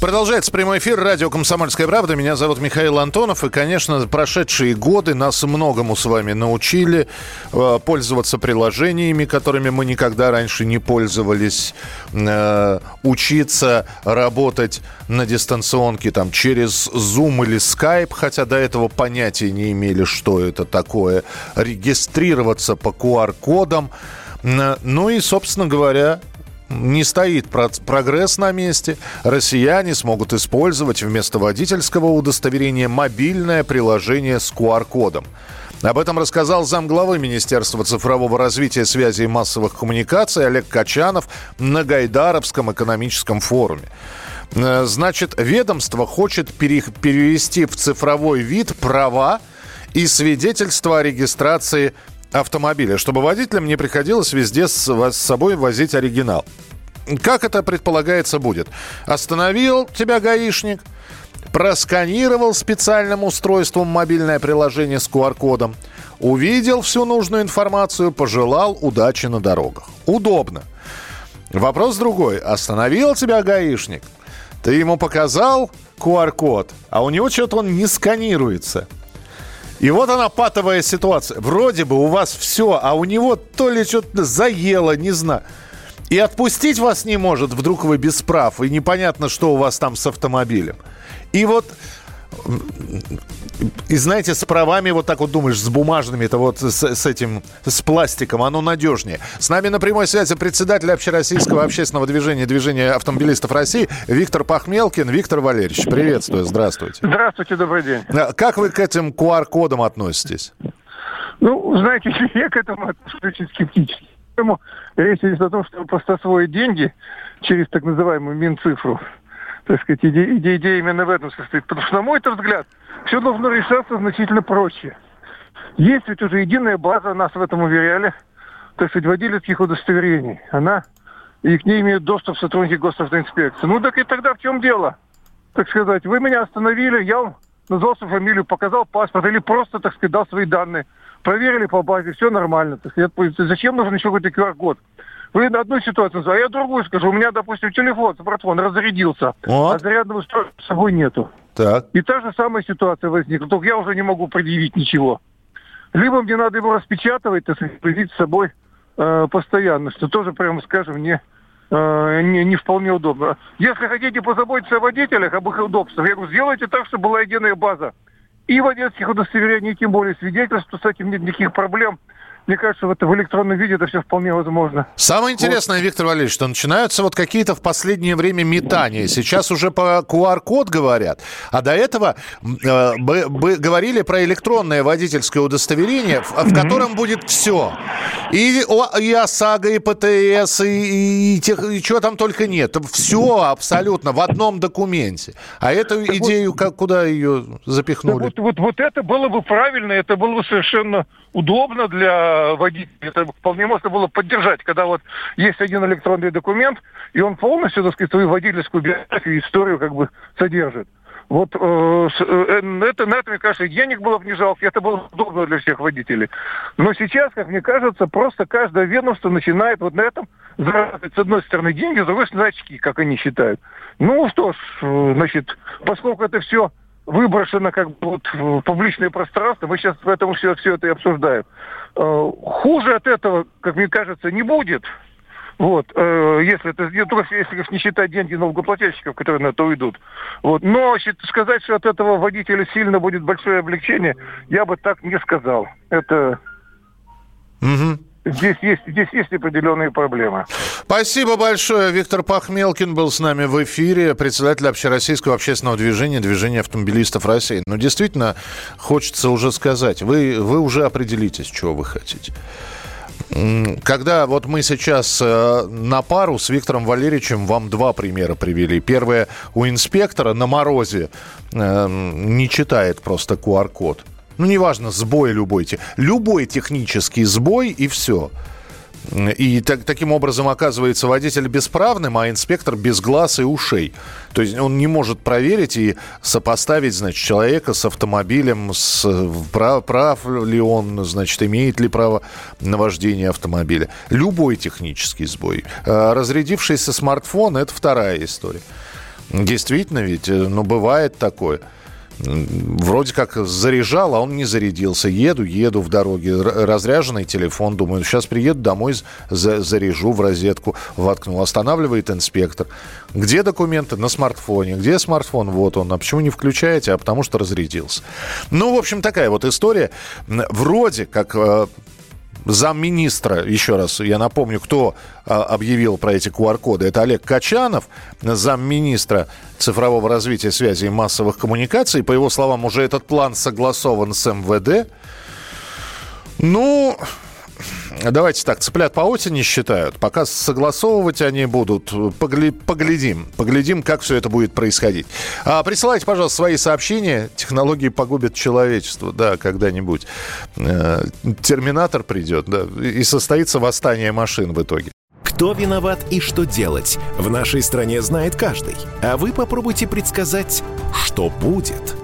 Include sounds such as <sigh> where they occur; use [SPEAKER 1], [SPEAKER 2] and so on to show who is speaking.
[SPEAKER 1] Продолжается прямой эфир радио «Комсомольская правда». Меня зовут Михаил Антонов. И, конечно, прошедшие годы нас многому с вами научили э, пользоваться приложениями, которыми мы никогда раньше не пользовались, э, учиться работать на дистанционке там, через Zoom или Skype, хотя до этого понятия не имели, что это такое, регистрироваться по QR-кодам. Ну и, собственно говоря, не стоит про- прогресс на месте. Россияне смогут использовать вместо водительского удостоверения мобильное приложение с QR-кодом. Об этом рассказал замглавы Министерства цифрового развития связи и массовых коммуникаций Олег Качанов на Гайдаровском экономическом форуме. Э, Значит, ведомство хочет пере- перевести в цифровой вид права и свидетельство о регистрации автомобиля, чтобы водителям не приходилось везде с, с собой возить оригинал. Как это предполагается будет? Остановил тебя гаишник, просканировал специальным устройством мобильное приложение с QR-кодом, увидел всю нужную информацию, пожелал удачи на дорогах. Удобно. Вопрос другой. Остановил тебя гаишник, ты ему показал QR-код, а у него что-то он не сканируется. И вот она патовая ситуация. Вроде бы у вас все, а у него то ли что-то заело, не знаю. И отпустить вас не может, вдруг вы без прав, и непонятно, что у вас там с автомобилем. И вот, и знаете, с правами вот так вот думаешь, с бумажными, это вот с, с этим, с пластиком, оно надежнее. С нами на прямой связи председатель общероссийского общественного движения, движения автомобилистов России Виктор Пахмелкин. Виктор Валерьевич, приветствую, здравствуйте.
[SPEAKER 2] Здравствуйте, добрый день.
[SPEAKER 1] А Как вы к этим QR-кодам относитесь?
[SPEAKER 2] Ну, знаете, <laughs> я к этому отношусь очень скептически. Поэтому речь идет о том, чтобы просто освоить деньги через так называемую Минцифру. Так сказать, идея, идея, именно в этом состоит. Потому что, на мой взгляд, все должно решаться значительно проще. Есть ведь уже единая база, нас в этом уверяли, так сказать, водительских удостоверений. Она, и к ней имеют доступ сотрудники госавтоинспекции. Ну так и тогда в чем дело? Так сказать, вы меня остановили, я вам назвал свою фамилию, показал паспорт или просто, так сказать, дал свои данные. Проверили по базе, все нормально. Так сказать, зачем нужен еще какой-то QR-код? Вы на одну ситуацию назовете, а я другую скажу. У меня, допустим, телефон, смартфон разрядился,
[SPEAKER 1] Вот.
[SPEAKER 2] а зарядного устройства с собой нету.
[SPEAKER 1] Так.
[SPEAKER 2] И та же самая ситуация возникла, только я уже не могу предъявить ничего. Либо мне надо его распечатывать, так сказать, с собой э, постоянно, что тоже, прямо скажем, не, э, не, не вполне удобно. Если хотите позаботиться о водителях, об их удобствах, я говорю, сделайте так, чтобы была единая база. И водительских удостоверений, и тем более свидетельств, с этим нет никаких проблем. Мне кажется, в, это, в электронном виде это все вполне возможно.
[SPEAKER 1] Самое интересное, Виктор Валерьевич, что начинаются вот какие-то в последнее время метания. Сейчас уже по QR-код говорят, а до этого э, бы, бы говорили про электронное водительское удостоверение, в, в котором будет все. И, о- и ОСАГО, и ПТС, и, и, тех, и чего там только нет. Все абсолютно в одном документе. А эту идею, как, куда ее запихнули?
[SPEAKER 2] Вот, вот, вот это было бы правильно, это было бы совершенно удобно для водителей. Это вполне можно было поддержать, когда вот есть один электронный документ, и он полностью, так сказать, свою водительскую биографию, историю как бы содержит. Вот э, э, это, на это, мне кажется, денег было бы не жалко, это было бы удобно для всех водителей. Но сейчас, как мне кажется, просто каждое ведомство начинает вот на этом зарабатывать с одной стороны деньги, с другой стороны очки, как они считают. Ну что ж, э, значит, поскольку это все выброшено как бы вот в публичное пространство, мы сейчас поэтому все, все это и обсуждаем. Э, Хуже от этого, как мне кажется, не будет. Вот, э, если это только если не считать деньги налогоплательщиков, которые на это уйдут. Вот. Но сказать, что от этого водителя сильно будет большое облегчение, я бы так не сказал. Это
[SPEAKER 1] Мгм.
[SPEAKER 2] здесь есть, здесь есть определенные проблемы.
[SPEAKER 1] Спасибо большое. Виктор Пахмелкин был с нами в эфире, председатель общероссийского общественного движения, движения автомобилистов России. Ну, действительно, хочется уже сказать, вы, вы уже определитесь, чего вы хотите. Когда вот мы сейчас э, на пару с Виктором Валерьевичем вам два примера привели. Первое, у инспектора на морозе э, не читает просто QR-код. Ну, неважно, сбой любой. Любой технический сбой и все. И так, таким образом оказывается водитель бесправным, а инспектор без глаз и ушей. То есть он не может проверить и сопоставить, значит, человека с автомобилем, с, прав, прав ли он, значит, имеет ли право на вождение автомобиля. Любой технический сбой. А разрядившийся смартфон – это вторая история. Действительно ведь, э, ну, бывает такое – вроде как заряжал, а он не зарядился. Еду, еду в дороге, разряженный телефон, думаю, сейчас приеду домой, за, заряжу в розетку, воткнул. Останавливает инспектор. Где документы? На смартфоне. Где смартфон? Вот он. А почему не включаете? А потому что разрядился. Ну, в общем, такая вот история. Вроде как э, замминистра, еще раз, я напомню, кто а, объявил про эти QR-коды, это Олег Качанов, замминистра цифрового развития связи и массовых коммуникаций. По его словам, уже этот план согласован с МВД. Ну, давайте так, цыплят по осени считают. Пока согласовывать они будут, погля- поглядим. Поглядим, как все это будет происходить. А, присылайте, пожалуйста, свои сообщения. Технологии погубят человечество, да, когда-нибудь. Э, терминатор придет, да, и состоится восстание машин в итоге.
[SPEAKER 3] Кто виноват и что делать, в нашей стране знает каждый. А вы попробуйте предсказать, что будет –